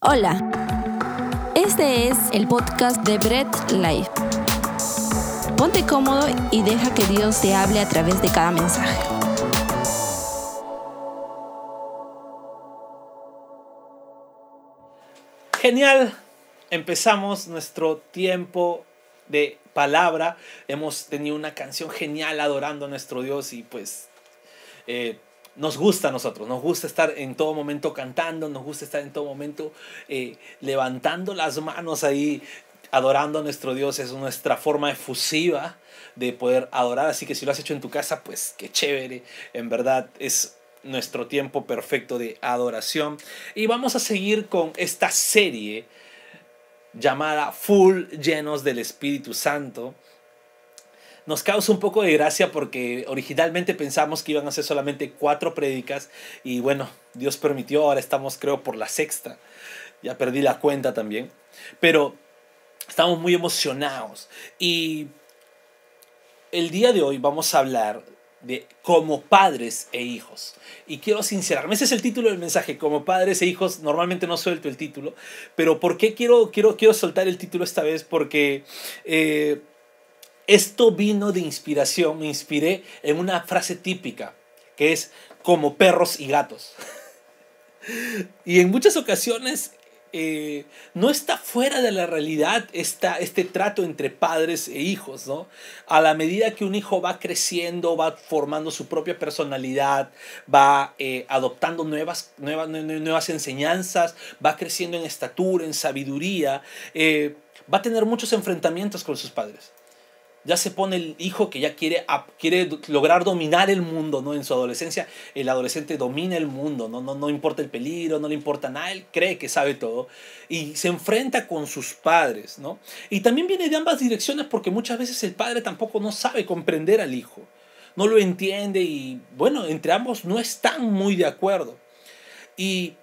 Hola, este es el podcast de Bread Life. Ponte cómodo y deja que Dios te hable a través de cada mensaje. Genial, empezamos nuestro tiempo de palabra. Hemos tenido una canción genial adorando a nuestro Dios y pues eh, nos gusta a nosotros, nos gusta estar en todo momento cantando, nos gusta estar en todo momento eh, levantando las manos ahí, adorando a nuestro Dios, es nuestra forma efusiva de poder adorar, así que si lo has hecho en tu casa, pues qué chévere, en verdad es nuestro tiempo perfecto de adoración. Y vamos a seguir con esta serie llamada Full llenos del Espíritu Santo nos causa un poco de gracia porque originalmente pensamos que iban a ser solamente cuatro prédicas y bueno, Dios permitió, ahora estamos creo por la sexta, ya perdí la cuenta también, pero estamos muy emocionados y el día de hoy vamos a hablar de como padres e hijos. Y quiero sincerarme, ese es el título del mensaje, como padres e hijos, normalmente no suelto el título, pero ¿por qué quiero, quiero, quiero soltar el título esta vez? Porque... Eh, esto vino de inspiración, me inspiré en una frase típica, que es como perros y gatos. y en muchas ocasiones eh, no está fuera de la realidad este trato entre padres e hijos, ¿no? A la medida que un hijo va creciendo, va formando su propia personalidad, va eh, adoptando nuevas, nuevas, nuevas enseñanzas, va creciendo en estatura, en sabiduría, eh, va a tener muchos enfrentamientos con sus padres ya se pone el hijo que ya quiere, quiere lograr dominar el mundo, ¿no? En su adolescencia, el adolescente domina el mundo, ¿no? No, no importa el peligro, no le importa nada, él cree que sabe todo y se enfrenta con sus padres, ¿no? Y también viene de ambas direcciones porque muchas veces el padre tampoco no sabe comprender al hijo, no lo entiende y, bueno, entre ambos no están muy de acuerdo. Y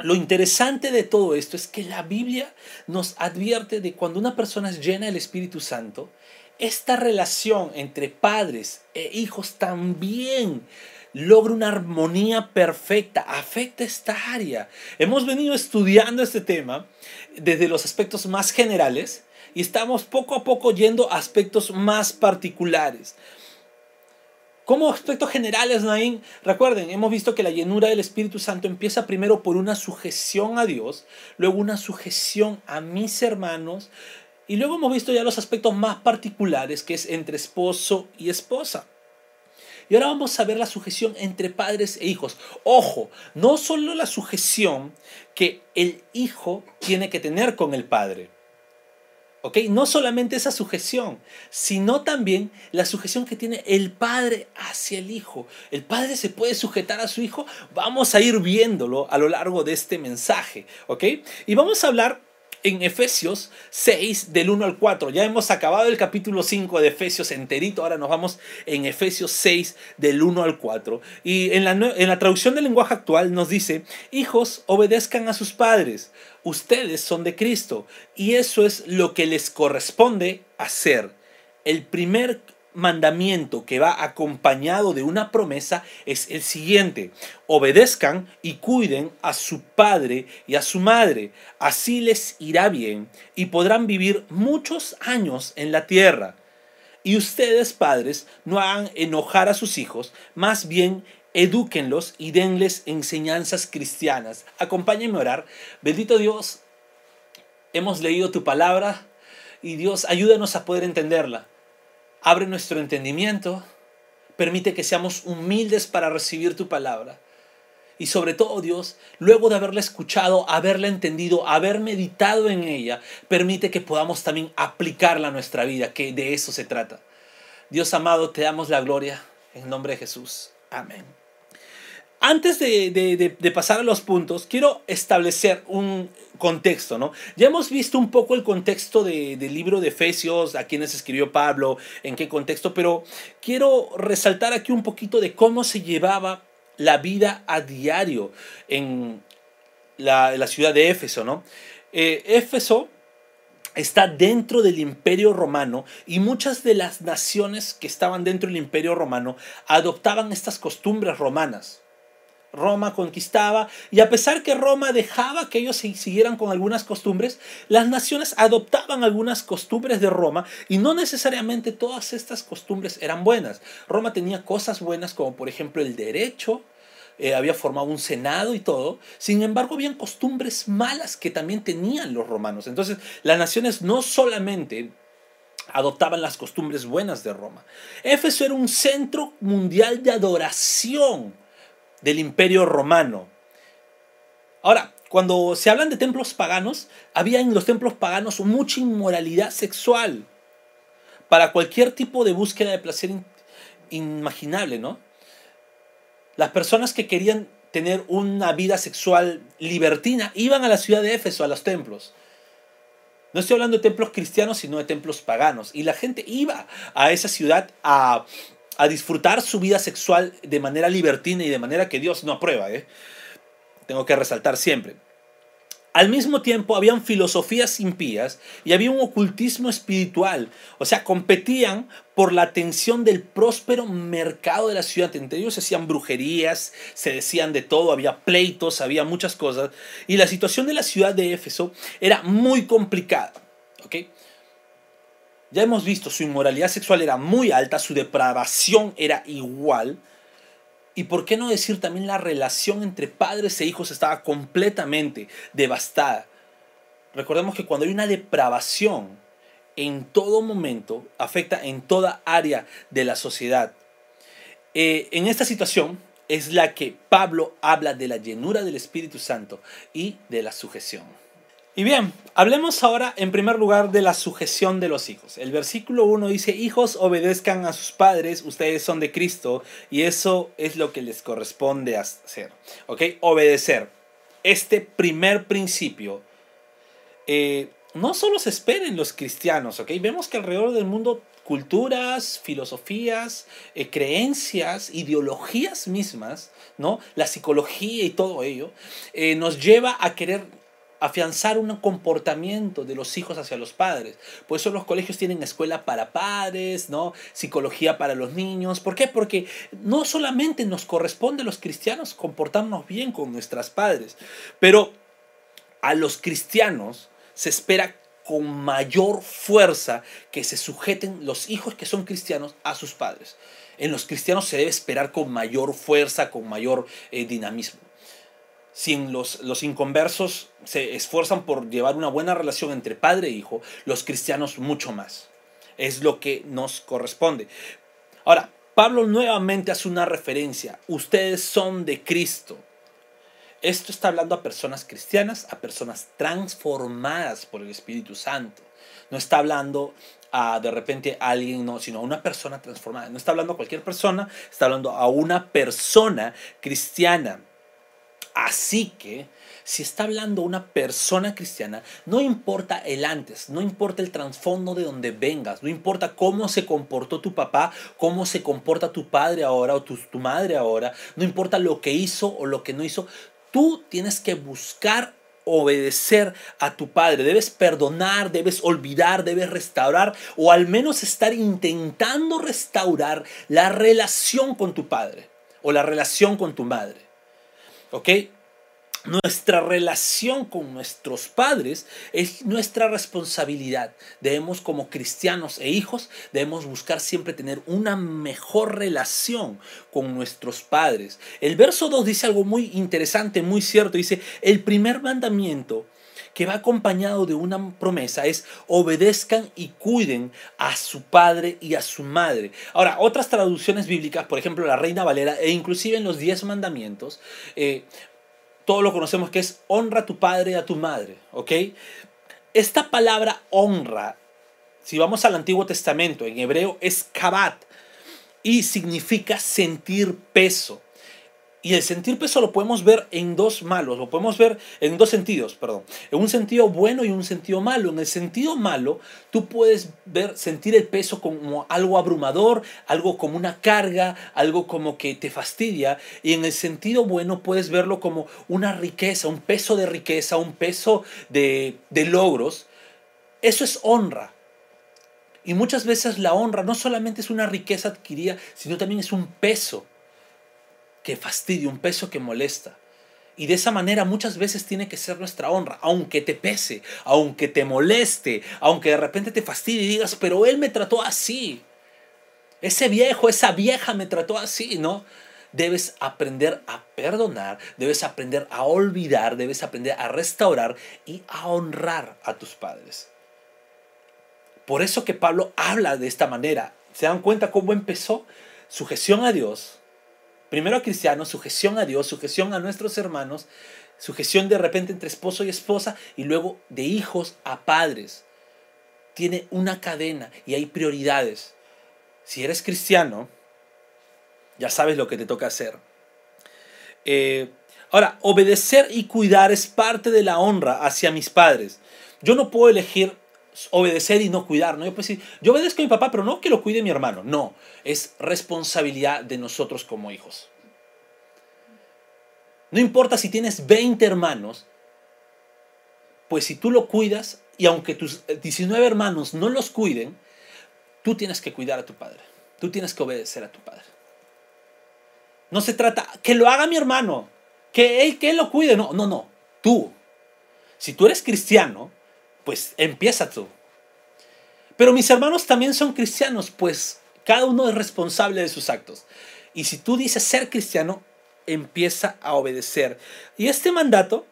lo interesante de todo esto es que la Biblia nos advierte de cuando una persona es llena del Espíritu Santo, esta relación entre padres e hijos también logra una armonía perfecta, afecta esta área. Hemos venido estudiando este tema desde los aspectos más generales y estamos poco a poco yendo a aspectos más particulares. Como aspectos generales, Naín, recuerden, hemos visto que la llenura del Espíritu Santo empieza primero por una sujeción a Dios, luego una sujeción a mis hermanos, y luego hemos visto ya los aspectos más particulares, que es entre esposo y esposa. Y ahora vamos a ver la sujeción entre padres e hijos. Ojo, no solo la sujeción que el hijo tiene que tener con el padre. ¿Ok? No solamente esa sujeción, sino también la sujeción que tiene el padre hacia el hijo. ¿El padre se puede sujetar a su hijo? Vamos a ir viéndolo a lo largo de este mensaje. ¿Ok? Y vamos a hablar en Efesios 6 del 1 al 4. Ya hemos acabado el capítulo 5 de Efesios enterito, ahora nos vamos en Efesios 6 del 1 al 4. Y en la, en la traducción del lenguaje actual nos dice, hijos, obedezcan a sus padres, ustedes son de Cristo y eso es lo que les corresponde hacer. El primer mandamiento que va acompañado de una promesa es el siguiente. Obedezcan y cuiden a su padre y a su madre. Así les irá bien y podrán vivir muchos años en la tierra. Y ustedes, padres, no hagan enojar a sus hijos, más bien edúquenlos y denles enseñanzas cristianas. Acompáñenme a orar. Bendito Dios, hemos leído tu palabra y Dios, ayúdanos a poder entenderla abre nuestro entendimiento, permite que seamos humildes para recibir tu palabra. Y sobre todo, Dios, luego de haberla escuchado, haberla entendido, haber meditado en ella, permite que podamos también aplicarla a nuestra vida, que de eso se trata. Dios amado, te damos la gloria en nombre de Jesús. Amén. Antes de, pasar a los puntos, quiero establecer un contexto, ¿no? Ya hemos visto un poco el contexto del libro de Efesios, a quienes escribió Pablo, en qué contexto, pero quiero resaltar aquí un poquito de cómo se llevaba la vida a diario en la, ciudad de Éfeso, ¿no? Eh, Éfeso está dentro del imperio romano y muchas de las naciones que estaban dentro del imperio romano adoptaban estas costumbres romanas. Roma conquistaba y a pesar que Roma dejaba que ellos siguieran con algunas costumbres, las naciones adoptaban algunas costumbres de Roma y no necesariamente todas estas costumbres eran buenas. Roma tenía cosas buenas como por ejemplo el derecho, eh, había formado un senado y todo. Sin embargo, habían costumbres malas que también tenían los romanos. Entonces, las naciones no solamente adoptaban las costumbres buenas de Roma. Éfeso era un centro mundial de adoración del imperio romano. Ahora, cuando se hablan de templos paganos, había en los templos paganos mucha inmoralidad sexual para cualquier tipo de búsqueda de placer inimaginable, ¿no? Las personas que querían tener una vida sexual libertina iban a la ciudad de Éfeso, a los templos. No estoy hablando de templos cristianos, sino de templos paganos. Y la gente iba a esa ciudad a, disfrutar su vida sexual de manera libertina y de manera que Dios no aprueba. ¿eh? Tengo que resaltar siempre. Al mismo tiempo habían filosofías impías y había un ocultismo espiritual. O sea, competían por la atención del próspero mercado de la ciudad. Entre ellos se hacían brujerías, se decían de todo, había pleitos, había muchas cosas. Y la situación de la ciudad de Éfeso era muy complicada. Ya hemos visto, su inmoralidad sexual era muy alta, su depravación era igual. Y por qué no decir también la relación entre padres e hijos estaba completamente devastada. Recordemos que cuando hay una depravación en todo momento, afecta en toda área de la sociedad. Eh, en esta situación es la que Pablo habla de la llenura del Espíritu Santo y de la sujeción. Y bien, hablemos ahora en primer lugar de la sujeción de los hijos. El versículo 1 dice, hijos obedezcan a sus padres, ustedes son de Cristo y eso es lo que les corresponde hacer. ¿Ok? Obedecer. Este primer principio eh, no solo se espera en los cristianos, ¿ok? Vemos que alrededor del mundo culturas, filosofías, eh, creencias, ideologías mismas, ¿no? La psicología y todo ello, eh, nos lleva a querer afianzar un comportamiento de los hijos hacia los padres. Por eso los colegios tienen escuela para padres, ¿no? Psicología para los niños. ¿Por qué? Porque no solamente nos corresponde a los cristianos comportarnos bien con nuestras padres, pero a los cristianos se espera con mayor fuerza que se sujeten los hijos que son cristianos a sus padres. En los cristianos se debe esperar con mayor fuerza, con mayor eh, dinamismo si los, los inconversos se esfuerzan por llevar una buena relación entre padre e hijo, los cristianos mucho más. Es lo que nos corresponde. Ahora, Pablo nuevamente hace una referencia. Ustedes son de Cristo. Esto está hablando a personas cristianas, a personas transformadas por el Espíritu Santo. No está hablando a de repente a alguien, no, sino a una persona transformada. No está hablando a cualquier persona, está hablando a una persona cristiana. Así que, si está hablando una persona cristiana, no importa el antes, no importa el trasfondo de donde vengas, no importa cómo se comportó tu papá, cómo se comporta tu padre ahora o tu, tu madre ahora, no importa lo que hizo o lo que no hizo, tú tienes que buscar obedecer a tu padre, debes perdonar, debes olvidar, debes restaurar o al menos estar intentando restaurar la relación con tu padre o la relación con tu madre. ¿Ok? Nuestra relación con nuestros padres es nuestra responsabilidad. Debemos como cristianos e hijos, debemos buscar siempre tener una mejor relación con nuestros padres. El verso 2 dice algo muy interesante, muy cierto. Dice, el primer mandamiento que va acompañado de una promesa es obedezcan y cuiden a su padre y a su madre. Ahora, otras traducciones bíblicas, por ejemplo la Reina Valera e inclusive en los diez mandamientos, eh, todo lo conocemos que es honra a tu padre y a tu madre, ¿ok? Esta palabra honra, si vamos al Antiguo Testamento, en hebreo es kabat y significa sentir peso. Y el sentir peso lo podemos ver en dos malos, lo podemos ver en dos sentidos, perdón. En un sentido bueno y un sentido malo. En el sentido malo, tú puedes ver, sentir el peso como algo abrumador, algo como una carga, algo como que te fastidia. Y en el sentido bueno, puedes verlo como una riqueza, un peso de riqueza, un peso de, de logros. Eso es honra. Y muchas veces la honra no solamente es una riqueza adquirida, sino también es un peso que fastidia, un peso que molesta. Y de esa manera muchas veces tiene que ser nuestra honra, aunque te pese, aunque te moleste, aunque de repente te fastidie y digas, pero él me trató así. Ese viejo, esa vieja me trató así, ¿no? Debes aprender a perdonar, debes aprender a olvidar, debes aprender a restaurar y a honrar a tus padres. Por eso que Pablo habla de esta manera. ¿Se dan cuenta cómo empezó? Sujeción a Dios, primero a cristianos, sujeción a Dios, sujeción a nuestros hermanos, sujeción de repente entre esposo y esposa y luego de hijos a padres. Tiene una cadena y hay prioridades. Si eres cristiano, ya sabes lo que te toca hacer. Eh, ahora, obedecer y cuidar es parte de la honra hacia mis padres. Yo no puedo elegir obedecer y no cuidar, ¿no? Yo decir, yo obedezco a mi papá, pero no que lo cuide mi hermano. No, es responsabilidad de nosotros como hijos. No importa si tienes 20 hermanos, pues si tú lo cuidas y aunque tus 19 hermanos no los cuiden, tú tienes que cuidar a tu padre. Tú tienes que obedecer a tu padre. No se trata que lo haga mi hermano, que él, que él lo cuide. No, no, no. Tú. Si tú eres cristiano, pues empieza tú. Pero mis hermanos también son cristianos, pues cada uno es responsable de sus actos. Y si tú dices ser cristiano, empieza a obedecer. Y este mandato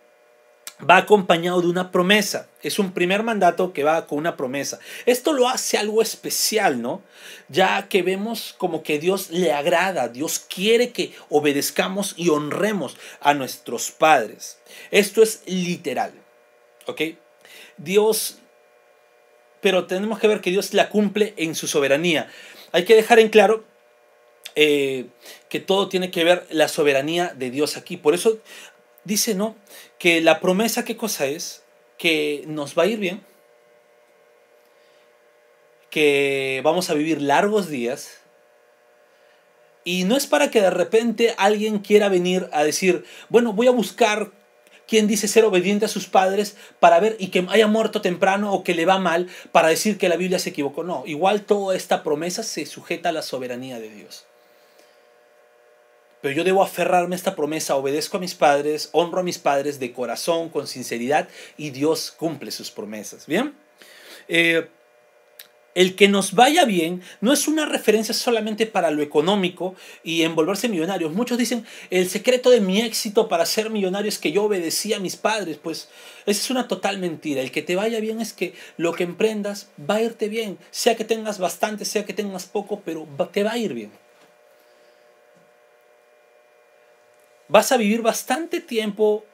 va acompañado de una promesa. Es un primer mandato que va con una promesa. Esto lo hace algo especial, ¿no? Ya que vemos como que Dios le agrada, Dios quiere que obedezcamos y honremos a nuestros padres. Esto es literal, ¿ok? Dios, pero tenemos que ver que Dios la cumple en su soberanía. Hay que dejar en claro eh, que todo tiene que ver la soberanía de Dios aquí. Por eso dice, ¿no? Que la promesa, ¿qué cosa es? Que nos va a ir bien, que vamos a vivir largos días. Y no es para que de repente alguien quiera venir a decir, bueno, voy a buscar quien dice ser obediente a sus padres para ver y que haya muerto temprano o que le va mal para decir que la Biblia se equivocó. No, igual toda esta promesa se sujeta a la soberanía de Dios. Pero yo debo aferrarme a esta promesa, obedezco a mis padres, honro a mis padres de corazón, con sinceridad, y Dios cumple sus promesas. ¿Bien? Eh, el que nos vaya bien no es una referencia solamente para lo económico y envolverse millonarios. Muchos dicen, el secreto de mi éxito para ser millonario es que yo obedecí a mis padres. Pues esa es una total mentira. El que te vaya bien es que lo que emprendas va a irte bien. Sea que tengas bastante, sea que tengas poco, pero te va a ir bien. Vas a vivir bastante tiempo,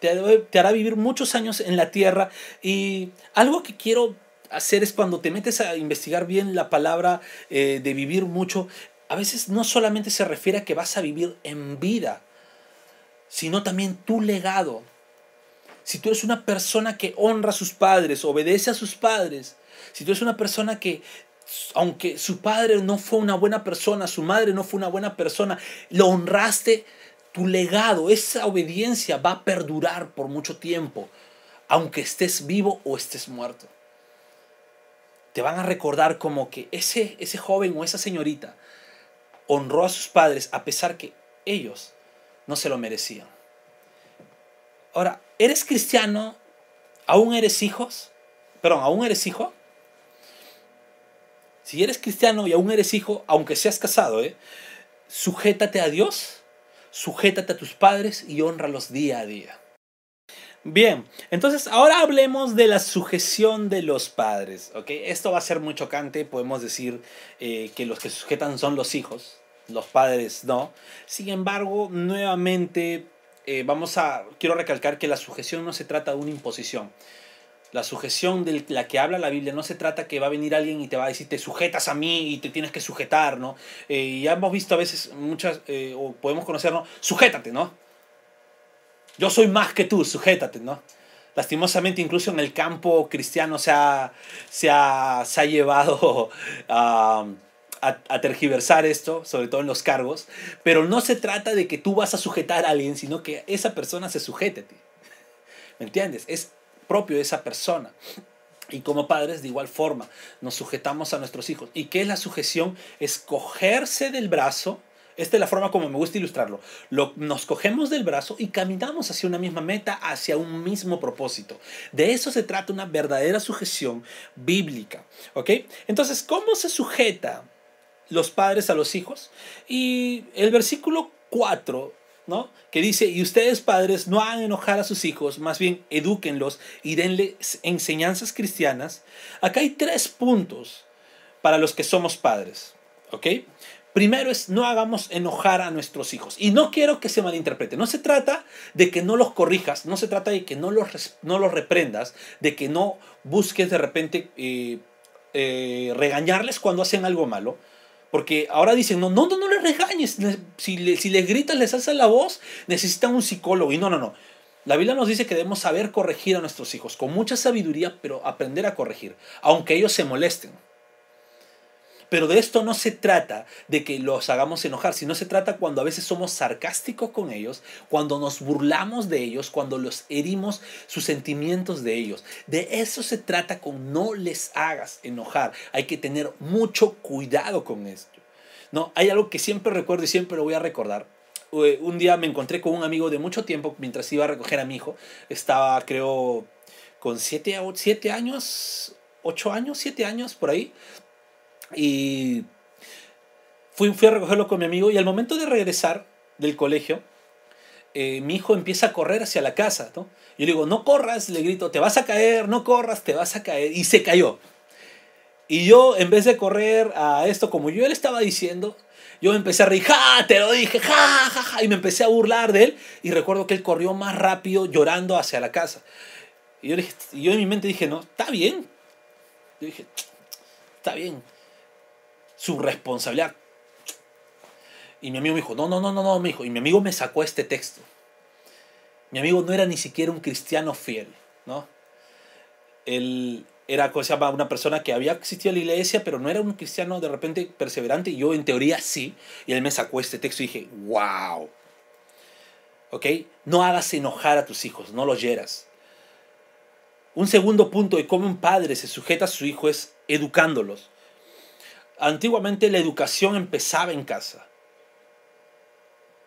te hará vivir muchos años en la tierra y algo que quiero hacer es cuando te metes a investigar bien la palabra eh, de vivir mucho, a veces no solamente se refiere a que vas a vivir en vida, sino también tu legado. Si tú eres una persona que honra a sus padres, obedece a sus padres, si tú eres una persona que, aunque su padre no fue una buena persona, su madre no fue una buena persona, lo honraste, tu legado, esa obediencia va a perdurar por mucho tiempo, aunque estés vivo o estés muerto te van a recordar como que ese, ese joven o esa señorita honró a sus padres a pesar que ellos no se lo merecían. Ahora, ¿eres cristiano? ¿Aún eres hijos? Perdón, ¿aún eres hijo? Si eres cristiano y aún eres hijo, aunque seas casado, ¿eh? sujétate a Dios, sujétate a tus padres y honralos día a día. Bien, entonces ahora hablemos de la sujeción de los padres. ¿okay? Esto va a ser muy chocante, podemos decir eh, que los que sujetan son los hijos, los padres no. Sin embargo, nuevamente eh, vamos a, quiero recalcar que la sujeción no se trata de una imposición. La sujeción de la que habla la Biblia no se trata que va a venir alguien y te va a decir te sujetas a mí y te tienes que sujetar, ¿no? Eh, ya hemos visto a veces muchas, o podemos conocernos, sujétate, ¿no? Yo soy más que tú, sujétate, ¿no? Lastimosamente, incluso en el campo cristiano se ha, se ha, se ha llevado a, a, tergiversar esto, sobre todo en los cargos, pero no se trata de que tú vas a sujetar a alguien, sino que esa persona se sujete a ti. ¿Me entiendes? Es propio de esa persona. Y como padres, de igual forma, nos sujetamos a nuestros hijos. ¿Y qué es la sujeción? Es cogerse del brazo Esta es la forma como me gusta ilustrarlo. Lo, nos cogemos del brazo y caminamos hacia una misma meta, hacia un mismo propósito. De eso se trata una verdadera sujeción bíblica. ¿Ok? Entonces, ¿cómo se sujeta los padres a los hijos? Y el versículo 4 ¿no? Que dice, y ustedes padres no hagan enojar a sus hijos, más bien edúquenlos y denles enseñanzas cristianas. Acá hay tres puntos para los que somos padres, ¿ok? Primero es no hagamos enojar a nuestros hijos. Y no quiero que se malinterprete. No se trata de que no los corrijas, no se trata de que no los, no los reprendas, de que no busques de repente eh, eh, regañarles cuando hacen algo malo. Porque ahora dicen, no, no, no, no les regañes. Si, si les gritas, les alzas la voz, necesitan un psicólogo. Y no, no, no. La Biblia nos dice que debemos saber corregir a nuestros hijos con mucha sabiduría, pero aprender a corregir, aunque ellos se molesten. Pero de esto no se trata de que los hagamos enojar, sino se trata cuando a veces somos sarcásticos con ellos, cuando nos burlamos de ellos, cuando los herimos sus sentimientos de ellos. De eso se trata con no les hagas enojar. Hay que tener mucho cuidado con esto. No, hay algo que siempre recuerdo y siempre lo voy a recordar. Eh, un día me encontré con un amigo de mucho tiempo mientras iba a recoger a mi hijo. Estaba, creo, con siete, siete años, ocho años, siete años por ahí. Y fui, fui a recogerlo con mi amigo y al momento de regresar del colegio, eh, mi hijo empieza a correr hacia la casa. ¿no? Yo le digo, no corras, le grito, te vas a caer, no corras, te vas a caer. Y se cayó. Y yo, en vez de correr a esto como yo le estaba diciendo, yo empecé a reír, ¡ja! Te lo dije, ¡ja! ¡ja! ¡ja! Y me empecé a burlar de él. Y recuerdo que él corrió más rápido llorando hacia la casa. Y yo en mi mente dije, no, está bien. Yo dije, está bien su responsabilidad. Y mi amigo me dijo, no, no, no, no, no, me dijo. Y mi amigo me sacó este texto. Mi amigo no era ni siquiera un cristiano fiel, ¿no? Él era llama, una persona que había existido en la iglesia, pero no era un cristiano de repente perseverante. Y yo en teoría sí. Y él me sacó este texto y dije, wow. ¿Ok? No hagas enojar a tus hijos, no los hieras. Un segundo punto de cómo un padre se sujeta a su hijo es educándolos. Antiguamente la educación empezaba en casa.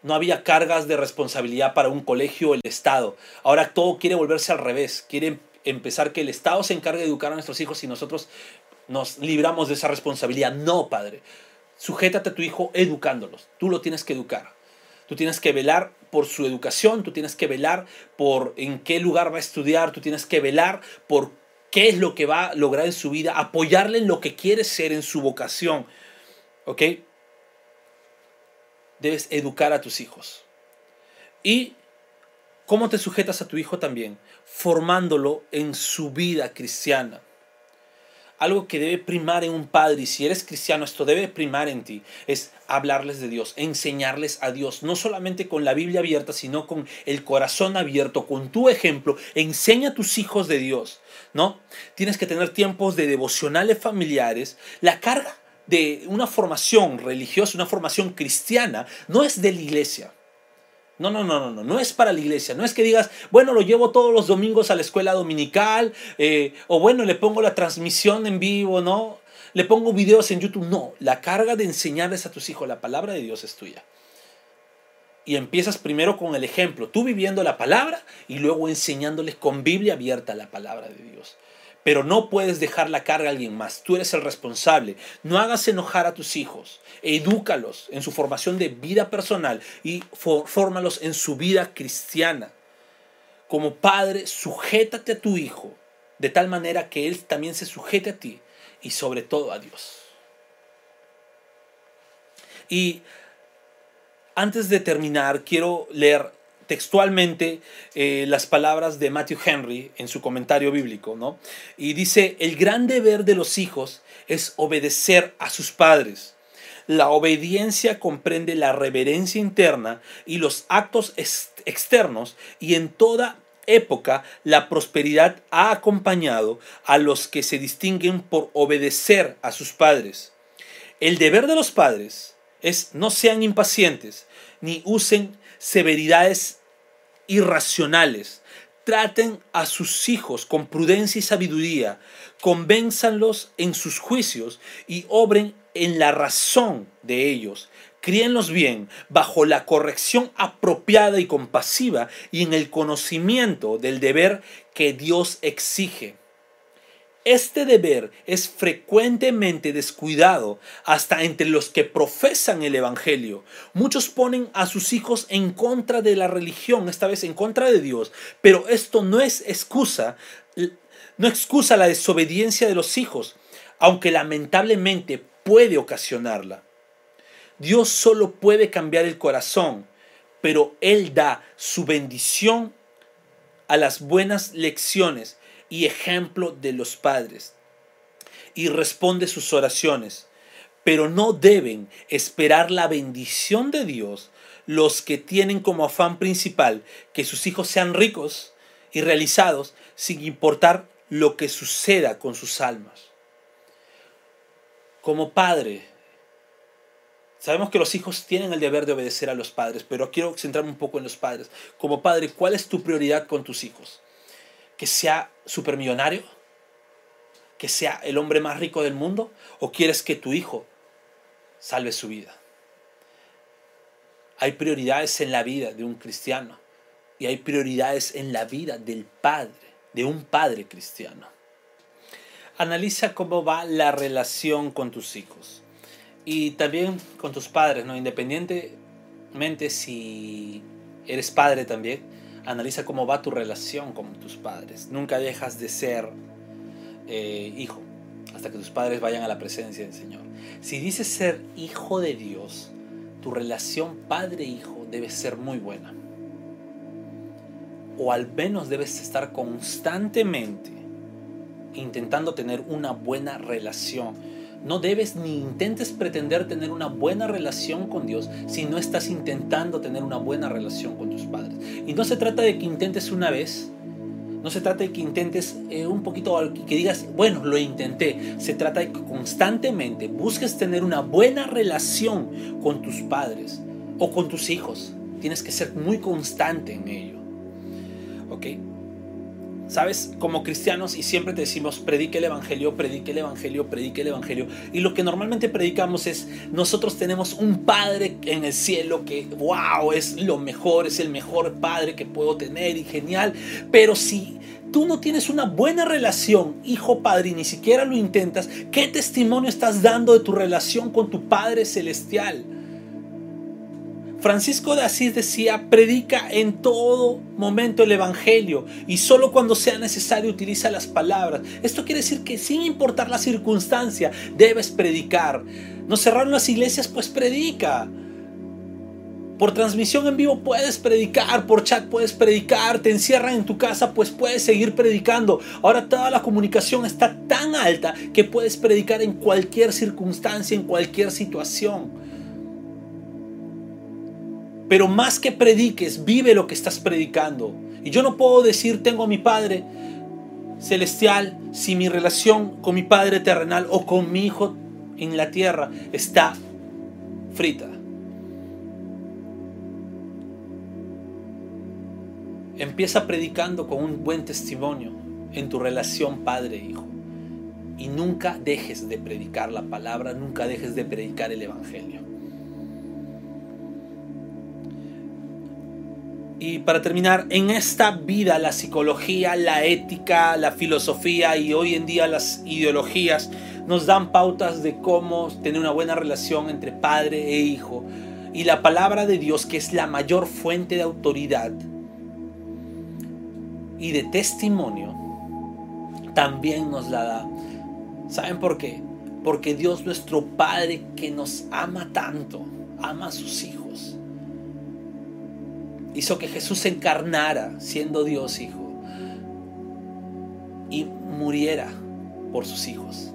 No había cargas de responsabilidad para un colegio o el Estado. Ahora todo quiere volverse al revés. Quiere empezar que el Estado se encargue de educar a nuestros hijos y nosotros nos libramos de esa responsabilidad. No, padre. Sujétate a tu hijo educándolos. Tú lo tienes que educar. Tú tienes que velar por su educación, tú tienes que velar por en qué lugar va a estudiar, tú tienes que velar por qué es lo que va a lograr en su vida, apoyarle en lo que quiere ser, en su vocación. ¿Ok? Debes educar a tus hijos. ¿Y cómo te sujetas a tu hijo también? Formándolo en su vida cristiana algo que debe primar en un padre, y si eres cristiano, esto debe primar en ti, es hablarles de Dios, enseñarles a Dios, no solamente con la Biblia abierta, sino con el corazón abierto, con tu ejemplo, enseña a tus hijos de Dios, ¿no? Tienes que tener tiempos de devocionales familiares, la carga de una formación religiosa, una formación cristiana, no es de la iglesia. No, no, no, no, no, no es para la iglesia. No es que digas, bueno, lo llevo todos los domingos a la escuela dominical, eh, o bueno, le pongo la transmisión en vivo, ¿no? Le pongo videos en YouTube. No, la carga de enseñarles a tus hijos la palabra de Dios es tuya. Y empiezas primero con el ejemplo, tú viviendo la palabra y luego enseñándoles con Biblia abierta la palabra de Dios pero no puedes dejar la carga a alguien más. Tú eres el responsable. No hagas enojar a tus hijos. Edúcalos en su formación de vida personal y fórmalos en su vida cristiana. Como padre, sujétate a tu hijo de tal manera que él también se sujete a ti y sobre todo a Dios. Y antes de terminar, quiero leer textualmente eh, las palabras de Matthew Henry en su comentario bíblico, ¿no? Y dice, el gran deber de los hijos es obedecer a sus padres. La obediencia comprende la reverencia interna y los actos externos y en toda época la prosperidad ha acompañado a los que se distinguen por obedecer a sus padres. El deber de los padres es no sean impacientes ni usen severidades irracionales. Traten a sus hijos con prudencia y sabiduría, convénzanlos en sus juicios y obren en la razón de ellos. Críenlos bien, bajo la corrección apropiada y compasiva y en el conocimiento del deber que Dios exige. Este deber es frecuentemente descuidado hasta entre los que profesan el Evangelio. Muchos ponen a sus hijos en contra de la religión, esta vez en contra de Dios, pero esto no es excusa, no excusa la desobediencia de los hijos, aunque lamentablemente puede ocasionarla. Dios solo puede cambiar el corazón, pero Él da su bendición a las buenas lecciones y ejemplo de los padres y responde sus oraciones. Pero no deben esperar la bendición de Dios los que tienen como afán principal que sus hijos sean ricos y realizados sin importar lo que suceda con sus almas. Como padre, Sabemos que los hijos tienen el deber de obedecer a los padres, pero quiero centrarme un poco en los padres. Como padre, ¿cuál es tu prioridad con tus hijos? ¿Que sea supermillonario? ¿Que sea el hombre más rico del mundo? ¿O quieres que tu hijo salve su vida? Hay prioridades en la vida de un cristiano y hay prioridades en la vida del padre, de un padre cristiano. Analiza cómo va la relación con tus hijos y también con tus padres, ¿no? Independientemente si eres padre también, analiza cómo va tu relación con tus padres. Nunca dejas de ser eh, hijo hasta que tus padres vayan a la presencia del Señor. Si dices ser hijo de Dios, tu relación padre-hijo debe ser muy buena. O al menos debes estar constantemente intentando tener una buena relación no debes ni intentes pretender tener una buena relación con Dios si no estás intentando tener una buena relación con tus padres. Y no se trata de que intentes una vez, no se trata de que intentes eh, un poquito, que digas, bueno, lo intenté. Se trata de que constantemente busques tener una buena relación con tus padres o con tus hijos. Tienes que ser muy constante en ello. ¿Ok? ¿Sabes? Como cristianos y siempre te decimos, predique el Evangelio, predique el Evangelio, predique el Evangelio. Y lo que normalmente predicamos es, nosotros tenemos un Padre en el cielo que, wow, es lo mejor, es el mejor Padre que puedo tener y genial. Pero si tú no tienes una buena relación, hijo-padre, y ni siquiera lo intentas, ¿qué testimonio estás dando de tu relación con tu Padre celestial? Francisco de Asís decía, predica en todo momento el Evangelio y solo cuando sea necesario utiliza las palabras. Esto quiere decir que sin importar la circunstancia, debes predicar. Nos cerraron las iglesias, pues predica. Por transmisión en vivo puedes predicar, por chat puedes predicar, te encierran en tu casa, pues puedes seguir predicando. Ahora toda la comunicación está tan alta que puedes predicar en cualquier circunstancia, en cualquier situación. Pero más que prediques, vive lo que estás predicando. Y yo no puedo decir tengo a mi Padre celestial si mi relación con mi Padre terrenal o con mi Hijo en la tierra está frita. Empieza predicando con un buen testimonio en tu relación padre-hijo. Y nunca dejes de predicar la palabra, nunca dejes de predicar el Evangelio. Y para terminar, en esta vida la psicología, la ética, la filosofía y hoy en día las ideologías nos dan pautas de cómo tener una buena relación entre padre e hijo. Y la palabra de Dios, que es la mayor fuente de autoridad y de testimonio, también nos la da. ¿Saben por qué? Porque Dios nuestro Padre que nos ama tanto, ama a sus hijos hizo que Jesús se encarnara siendo Dios hijo y muriera por sus hijos.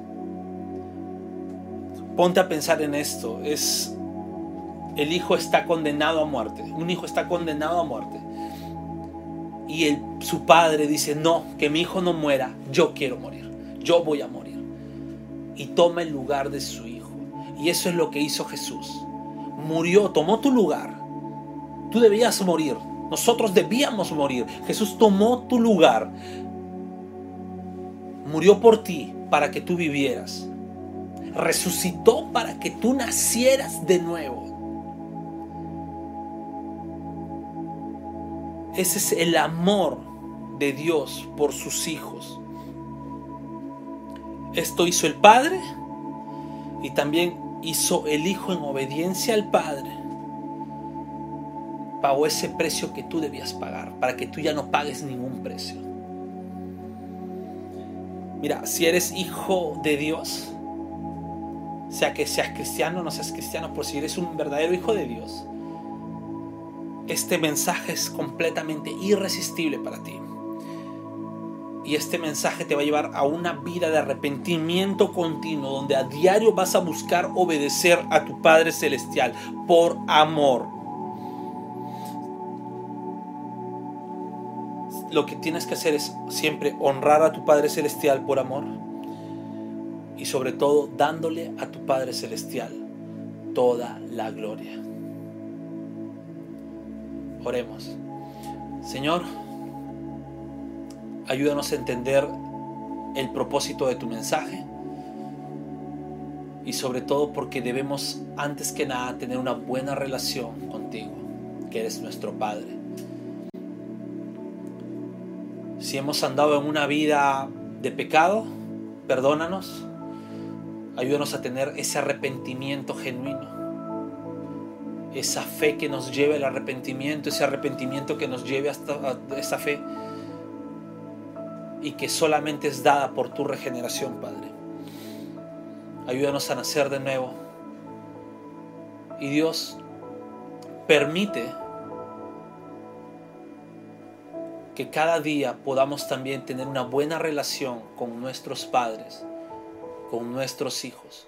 Ponte a pensar en esto, es el hijo está condenado a muerte, un hijo está condenado a muerte. Y el, su padre dice, no, que mi hijo no muera, yo quiero morir, yo voy a morir. Y toma el lugar de su hijo. Y eso es lo que hizo Jesús. Murió, tomó tu lugar Tú debías morir. Nosotros debíamos morir. Jesús tomó tu lugar. Murió por ti para que tú vivieras. Resucitó para que tú nacieras de nuevo. Ese es el amor de Dios por sus hijos. Esto hizo el Padre y también hizo el Hijo en obediencia al Padre. Pagó ese precio que tú debías pagar para que tú ya no pagues ningún precio. Mira, si eres hijo de Dios, sea que seas cristiano o no seas cristiano, por si eres un verdadero hijo de Dios, este mensaje es completamente irresistible para ti. Y este mensaje te va a llevar a una vida de arrepentimiento continuo, donde a diario vas a buscar obedecer a tu Padre Celestial por amor. Lo que tienes que hacer es siempre honrar a tu Padre Celestial por amor y sobre todo dándole a tu Padre Celestial toda la gloria. Oremos. Señor, Ayúdanos a entender el propósito de tu mensaje. Y sobre todo porque debemos antes que nada tener una buena relación contigo, que eres nuestro Padre. Si hemos andado en una vida de pecado, perdónanos. Ayúdanos a tener ese arrepentimiento genuino. Esa fe que nos lleve al arrepentimiento, ese arrepentimiento que nos lleve hasta esa fe y que solamente es dada por tu regeneración, Padre. Ayúdanos a nacer de nuevo. Y Dios permite que cada día podamos también tener una buena relación con nuestros padres, con nuestros hijos.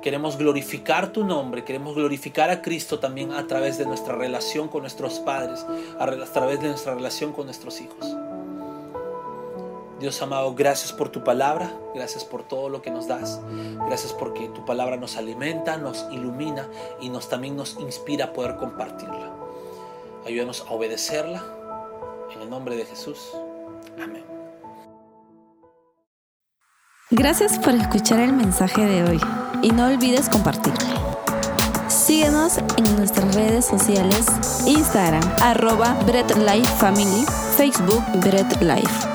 Queremos glorificar tu nombre, queremos glorificar a Cristo también a través de nuestra relación con nuestros padres, a través de nuestra relación con nuestros hijos. Dios amado, gracias por tu palabra, gracias por todo lo que nos das, gracias porque tu palabra nos alimenta, nos ilumina y nos también nos inspira a poder compartirla. Ayúdanos a obedecerla en el nombre de Jesús. Amén. Gracias por escuchar el mensaje de hoy y no olvides compartirlo. Síguenos en nuestras redes sociales, Instagram, arroba Bread Life Family, Facebook Bread Life.